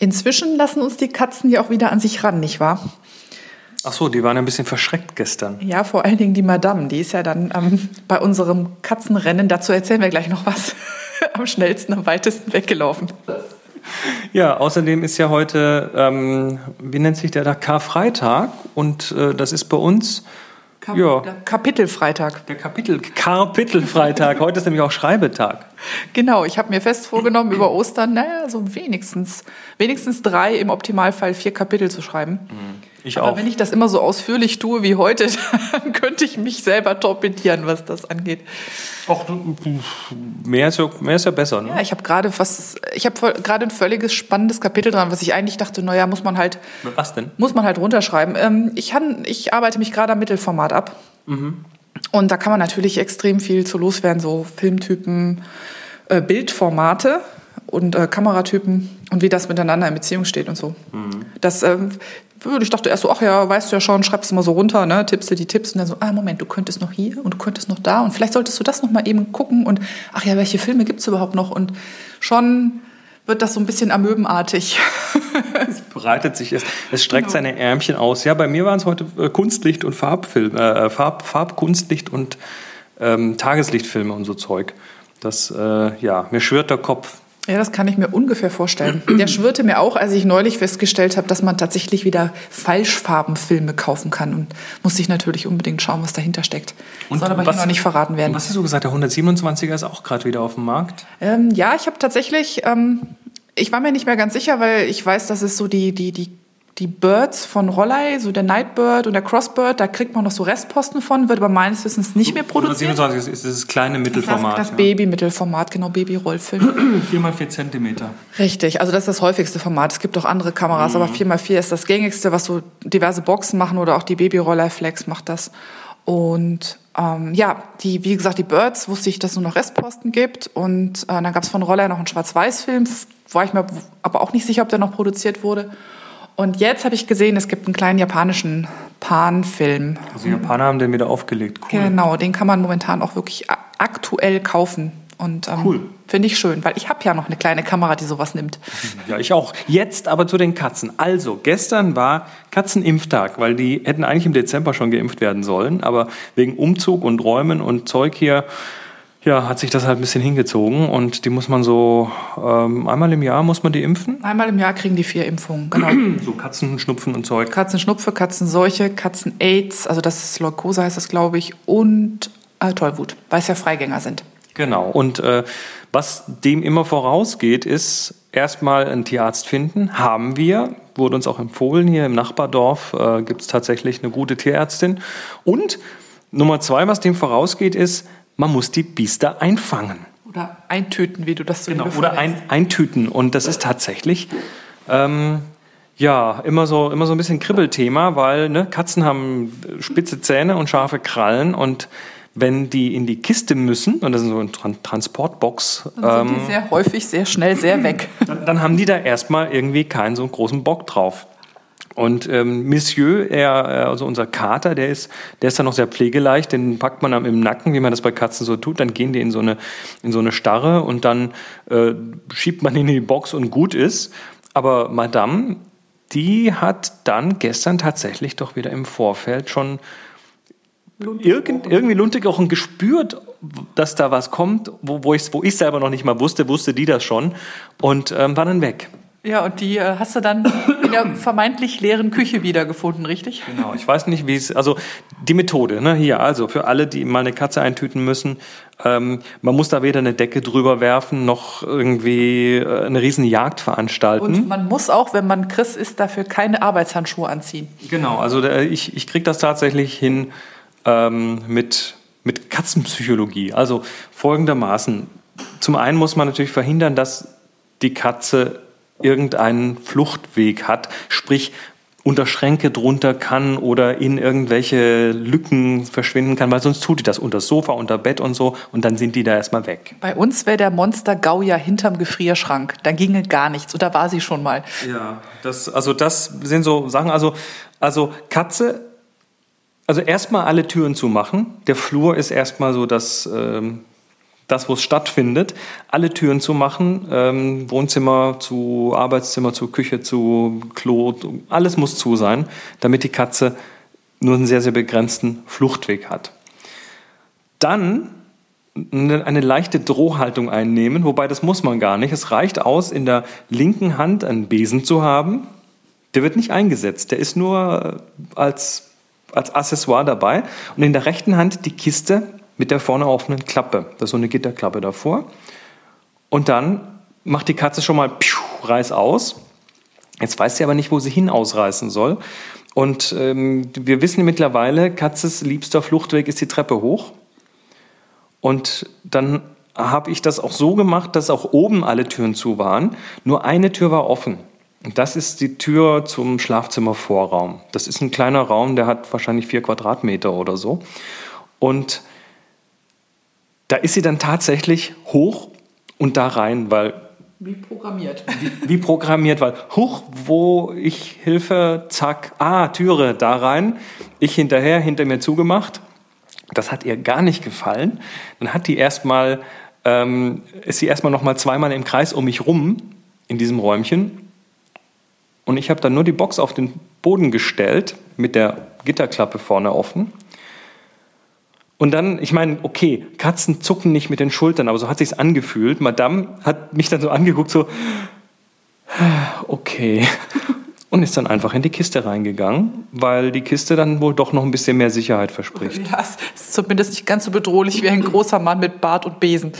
Inzwischen lassen uns die Katzen ja auch wieder an sich ran, nicht wahr? Ach so, die waren ein bisschen verschreckt gestern. Ja, vor allen Dingen die Madame, die ist ja dann ähm, bei unserem Katzenrennen, dazu erzählen wir gleich noch was, am schnellsten, am weitesten weggelaufen. Ja, außerdem ist ja heute, ähm, wie nennt sich der da, Karfreitag und äh, das ist bei uns Kap ja. Kapitelfreitag. Der Kapitel Kapitelfreitag. Heute ist nämlich auch Schreibetag. Genau, ich habe mir fest vorgenommen, über Ostern, naja, so wenigstens, wenigstens drei, im Optimalfall vier Kapitel zu schreiben. Mhm. Ich Aber auch. wenn ich das immer so ausführlich tue wie heute, dann könnte ich mich selber torpedieren, was das angeht. Och, mehr ist ja, mehr ist ja besser. Ne? Ja, ich habe gerade was, ich habe gerade ein völliges spannendes Kapitel dran, was ich eigentlich dachte, naja, muss man halt, was denn? muss man halt runterschreiben. Ähm, ich, han, ich arbeite mich gerade am Mittelformat ab. Mhm. Und da kann man natürlich extrem viel zu loswerden, so Filmtypen, äh, Bildformate und äh, Kameratypen und wie das miteinander in Beziehung steht und so. Mhm. Das ähm, ich dachte erst so, ach ja, weißt du ja schon, schreibst du mal so runter, ne, tippst du die Tipps und dann so, ah, Moment, du könntest noch hier und du könntest noch da und vielleicht solltest du das noch mal eben gucken und ach ja, welche Filme gibt's überhaupt noch und schon wird das so ein bisschen amöbenartig. es breitet sich, es, es streckt genau. seine Ärmchen aus. Ja, bei mir waren es heute äh, Kunstlicht und Farbfilm, äh, Farb, Farbkunstlicht und ähm, Tageslichtfilme und so Zeug. Das, äh, ja, mir schwirrt der Kopf. Ja, das kann ich mir ungefähr vorstellen. Der schwirrte mir auch, als ich neulich festgestellt habe, dass man tatsächlich wieder Falschfarbenfilme kaufen kann. Und musste ich natürlich unbedingt schauen, was dahinter steckt. Und Soll aber was, hier noch nicht verraten werden. Was hast du gesagt? Der 127er ist auch gerade wieder auf dem Markt? Ähm, ja, ich habe tatsächlich, ähm, ich war mir nicht mehr ganz sicher, weil ich weiß, dass es so die, die, die die Birds von Rollei, so der Nightbird und der Crossbird, da kriegt man noch so Restposten von, wird aber meines Wissens nicht mehr produziert. 27 ist das kleine Mittelformat. Das, das ja. Baby-Mittelformat, genau, Baby-Rollfilm. 4 x 4 Zentimeter. Richtig, also das ist das häufigste Format. Es gibt auch andere Kameras, mhm. aber 4 x 4 ist das gängigste, was so diverse Boxen machen oder auch die Baby-Rollei-Flex macht das. Und ähm, ja, die, wie gesagt, die Birds wusste ich, dass es nur noch Restposten gibt. Und äh, dann gab es von Rollei noch einen Schwarz-Weiß-Film, war ich mir aber auch nicht sicher, ob der noch produziert wurde. Und jetzt habe ich gesehen, es gibt einen kleinen japanischen Pan-Film. Also die Japaner haben den wieder aufgelegt. Cool. Genau, den kann man momentan auch wirklich aktuell kaufen. Und ähm, cool. finde ich schön, weil ich habe ja noch eine kleine Kamera, die sowas nimmt. Ja, ich auch. Jetzt aber zu den Katzen. Also, gestern war Katzenimpftag, weil die hätten eigentlich im Dezember schon geimpft werden sollen, aber wegen Umzug und Räumen und Zeug hier ja, hat sich das halt ein bisschen hingezogen und die muss man so ähm, einmal im Jahr muss man die impfen? Einmal im Jahr kriegen die vier Impfungen, genau. so Katzenschnupfen und Zeug. Katzenschnupfe, Katzenseuche, Katzen-Aids, also das ist Leukose heißt das, glaube ich, und äh, Tollwut, weil es ja Freigänger sind. Genau. Und äh, was dem immer vorausgeht, ist erstmal einen Tierarzt finden. Haben wir, wurde uns auch empfohlen. Hier im Nachbardorf äh, gibt es tatsächlich eine gute Tierärztin. Und Nummer zwei, was dem vorausgeht, ist, man muss die Biester einfangen. Oder eintüten, wie du das so Genau, oder ein, eintüten. Und das ist tatsächlich ähm, ja immer so, immer so ein bisschen Kribbelthema, weil ne, Katzen haben spitze Zähne und scharfe Krallen und wenn die in die Kiste müssen, und das ist so eine Transportbox. Dann sind ähm, die sehr häufig, sehr schnell, sehr weg. Dann, dann haben die da erstmal irgendwie keinen so großen Bock drauf. Und ähm, Monsieur, er, also unser Kater, der ist, der ist dann noch sehr pflegeleicht, den packt man im Nacken, wie man das bei Katzen so tut, dann gehen die in so eine, in so eine Starre und dann äh, schiebt man ihn in die Box und gut ist. Aber Madame, die hat dann gestern tatsächlich doch wieder im Vorfeld schon irgend, irgendwie Luntegerochen gespürt, dass da was kommt, wo, wo ich wo ich selber noch nicht mal wusste, wusste die das schon und ähm, war dann weg. Ja, und die äh, hast du dann in der vermeintlich leeren Küche wiedergefunden, richtig? Genau, ich weiß nicht, wie es, also die Methode, ne, hier, also für alle, die mal eine Katze eintüten müssen, ähm, man muss da weder eine Decke drüber werfen, noch irgendwie äh, eine riesen Jagd veranstalten. Und man muss auch, wenn man Chris ist, dafür keine Arbeitshandschuhe anziehen. Genau, also der, ich, ich kriege das tatsächlich hin ähm, mit, mit Katzenpsychologie. Also folgendermaßen, zum einen muss man natürlich verhindern, dass die Katze irgendeinen Fluchtweg hat, sprich unter Schränke drunter kann oder in irgendwelche Lücken verschwinden kann, weil sonst tut die das unter Sofa, unter Bett und so und dann sind die da erstmal weg. Bei uns wäre der Monster Gau ja hinterm Gefrierschrank. Da ginge gar nichts. Oder war sie schon mal? Ja, das, also das sind so Sachen. Also, also Katze, also erstmal alle Türen zu machen. Der Flur ist erstmal so das, ähm, das, wo es stattfindet, alle Türen zu machen, ähm, Wohnzimmer zu Arbeitszimmer zu Küche zu Klo, alles muss zu sein, damit die Katze nur einen sehr, sehr begrenzten Fluchtweg hat. Dann eine, eine leichte Drohhaltung einnehmen, wobei das muss man gar nicht. Es reicht aus, in der linken Hand einen Besen zu haben. Der wird nicht eingesetzt, der ist nur als, als Accessoire dabei. Und in der rechten Hand die Kiste mit der vorne offenen Klappe. Da ist so eine Gitterklappe davor. Und dann macht die Katze schon mal piu, reiß aus. Jetzt weiß sie aber nicht, wo sie hin ausreißen soll. Und ähm, wir wissen mittlerweile, Katzes liebster Fluchtweg ist die Treppe hoch. Und dann habe ich das auch so gemacht, dass auch oben alle Türen zu waren. Nur eine Tür war offen. Und das ist die Tür zum Schlafzimmervorraum. Das ist ein kleiner Raum, der hat wahrscheinlich vier Quadratmeter oder so. Und da ist sie dann tatsächlich hoch und da rein, weil. Wie programmiert. Wie, wie programmiert, weil hoch, wo ich Hilfe, zack, ah, Türe, da rein. Ich hinterher, hinter mir zugemacht. Das hat ihr gar nicht gefallen. Dann hat die erstmal, ähm, ist sie erstmal noch mal zweimal im Kreis um mich rum in diesem Räumchen. Und ich habe dann nur die Box auf den Boden gestellt mit der Gitterklappe vorne offen und dann, ich meine, okay, Katzen zucken nicht mit den Schultern, aber so hat sich's angefühlt. Madame hat mich dann so angeguckt, so, okay. Und ist dann einfach in die Kiste reingegangen, weil die Kiste dann wohl doch noch ein bisschen mehr Sicherheit verspricht. Ja, es ist zumindest nicht ganz so bedrohlich wie ein großer Mann mit Bart und Besen.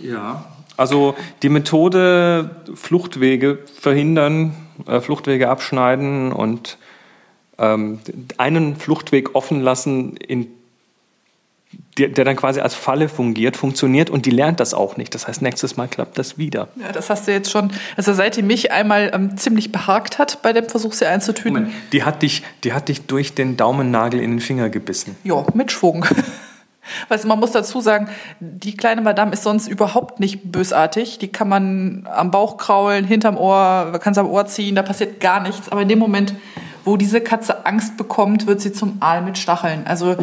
Ja. Also die Methode Fluchtwege verhindern, äh, Fluchtwege abschneiden und ähm, einen Fluchtweg offen lassen in der, der, dann quasi als Falle fungiert, funktioniert und die lernt das auch nicht. Das heißt, nächstes Mal klappt das wieder. Ja, das hast du jetzt schon, also seit die mich einmal ähm, ziemlich behagt hat bei dem Versuch, sie einzutüten. Moment, die hat dich, die hat dich durch den Daumennagel in den Finger gebissen. Ja, mit Schwung. Weißt man muss dazu sagen, die kleine Madame ist sonst überhaupt nicht bösartig. Die kann man am Bauch kraulen, hinterm Ohr, man kann sie am Ohr ziehen, da passiert gar nichts. Aber in dem Moment, wo diese Katze Angst bekommt, wird sie zum Aal mit Stacheln. Also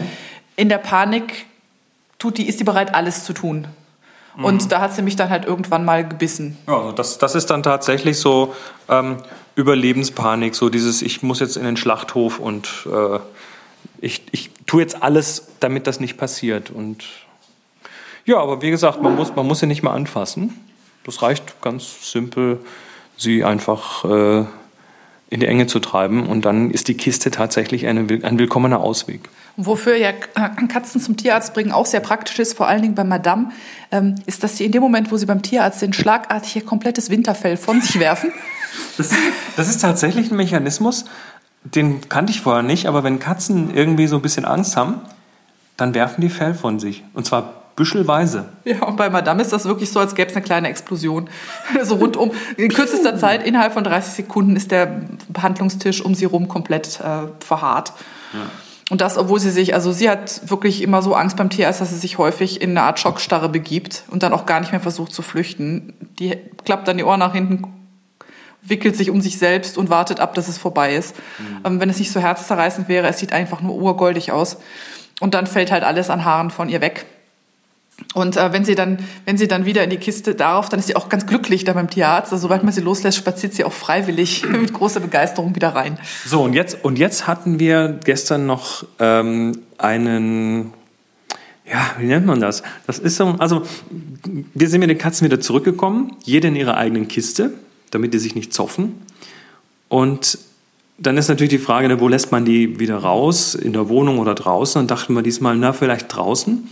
in der Panik tut die, ist die bereit, alles zu tun. Mhm. Und da hat sie mich dann halt irgendwann mal gebissen. Ja, also das, das ist dann tatsächlich so ähm, Überlebenspanik, so dieses, ich muss jetzt in den Schlachthof und äh, ich, ich tue jetzt alles, damit das nicht passiert. Und ja, aber wie gesagt, man muss, man muss sie nicht mehr anfassen. Das reicht ganz simpel, sie einfach äh, in die Enge zu treiben und dann ist die Kiste tatsächlich eine, ein willkommener Ausweg. Wofür ja Katzen zum Tierarzt bringen auch sehr praktisch ist, vor allen Dingen bei Madame, ähm, ist, dass sie in dem Moment, wo sie beim Tierarzt sind, schlagartig ihr komplettes Winterfell von sich werfen. Das, das ist tatsächlich ein Mechanismus, den kannte ich vorher nicht, aber wenn Katzen irgendwie so ein bisschen Angst haben, dann werfen die Fell von sich. Und zwar büschelweise. Ja, und bei Madame ist das wirklich so, als gäbe es eine kleine Explosion. so rundum, in kürzester Zeit, innerhalb von 30 Sekunden, ist der Behandlungstisch um sie rum komplett äh, verharrt. Ja. Und das, obwohl sie sich, also sie hat wirklich immer so Angst beim Tierarzt, dass sie sich häufig in eine Art Schockstarre begibt und dann auch gar nicht mehr versucht zu flüchten. Die klappt dann die Ohren nach hinten, wickelt sich um sich selbst und wartet ab, dass es vorbei ist. Mhm. Ähm, wenn es nicht so herzzerreißend wäre, es sieht einfach nur urgoldig aus. Und dann fällt halt alles an Haaren von ihr weg. Und äh, wenn sie dann, wenn sie dann wieder in die Kiste darauf, dann ist sie auch ganz glücklich da beim Tierarzt. Also, sobald man sie loslässt, spaziert sie auch freiwillig mit großer Begeisterung wieder rein. So und jetzt und jetzt hatten wir gestern noch ähm, einen, ja, wie nennt man das? Das ist so, also wir sind mit den Katzen wieder zurückgekommen, jede in ihrer eigenen Kiste, damit die sich nicht zoffen. Und dann ist natürlich die Frage, ne, wo lässt man die wieder raus, in der Wohnung oder draußen? Und dachten wir diesmal, na vielleicht draußen.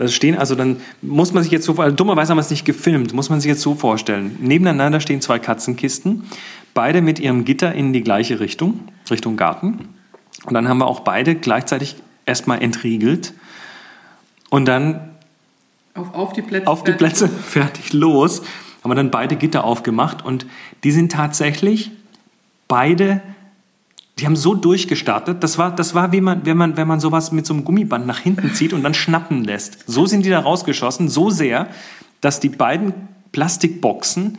Da stehen also dann, muss man sich jetzt so, also dummerweise haben wir es nicht gefilmt, muss man sich jetzt so vorstellen. Nebeneinander stehen zwei Katzenkisten, beide mit ihrem Gitter in die gleiche Richtung, Richtung Garten. Und dann haben wir auch beide gleichzeitig erstmal entriegelt und dann auf, auf die Plätze, auf die Plätze fertig los. Haben wir dann beide Gitter aufgemacht und die sind tatsächlich beide die haben so durchgestartet, das war, das war wie man, wenn man, wenn man sowas mit so einem Gummiband nach hinten zieht und dann schnappen lässt. So sind die da rausgeschossen, so sehr, dass die beiden Plastikboxen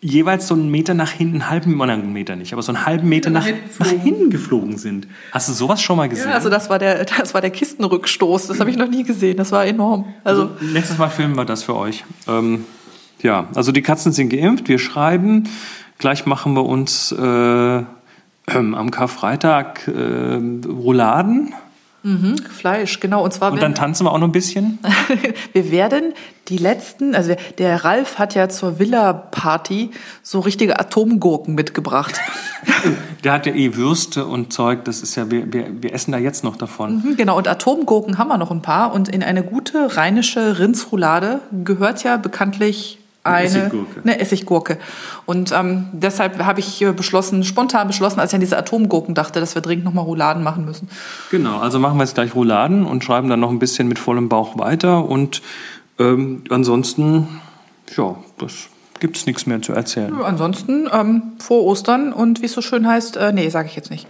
jeweils so einen Meter nach hinten, einen halben einen Meter nicht, aber so einen halben Meter nach, nach hinten geflogen sind. Hast du sowas schon mal gesehen? Ja, also das war der, das war der Kistenrückstoß. Das habe ich noch nie gesehen. Das war enorm. Also, also nächstes Mal filmen wir das für euch. Ähm, ja, also die Katzen sind geimpft. Wir schreiben. Gleich machen wir uns äh, äh, am Karfreitag äh, Rouladen. Mhm, Fleisch, genau. Und zwar und dann tanzen wir auch noch ein bisschen. wir werden die letzten, also der Ralf hat ja zur Villa-Party so richtige Atomgurken mitgebracht. der hat ja eh Würste und Zeug, das ist ja, wir, wir, wir essen da jetzt noch davon. Mhm, genau, und Atomgurken haben wir noch ein paar. Und in eine gute rheinische Rindsroulade gehört ja bekanntlich eine Essiggurke. Eine Essiggurke. Und ähm, deshalb habe ich beschlossen, spontan beschlossen, als ich an diese Atomgurken dachte, dass wir dringend nochmal Rouladen machen müssen. Genau, also machen wir jetzt gleich Rouladen und schreiben dann noch ein bisschen mit vollem Bauch weiter. Und ähm, ansonsten, ja, das gibt es nichts mehr zu erzählen. Ansonsten, ähm, vor Ostern und wie es so schön heißt, äh, nee, sage ich jetzt nicht.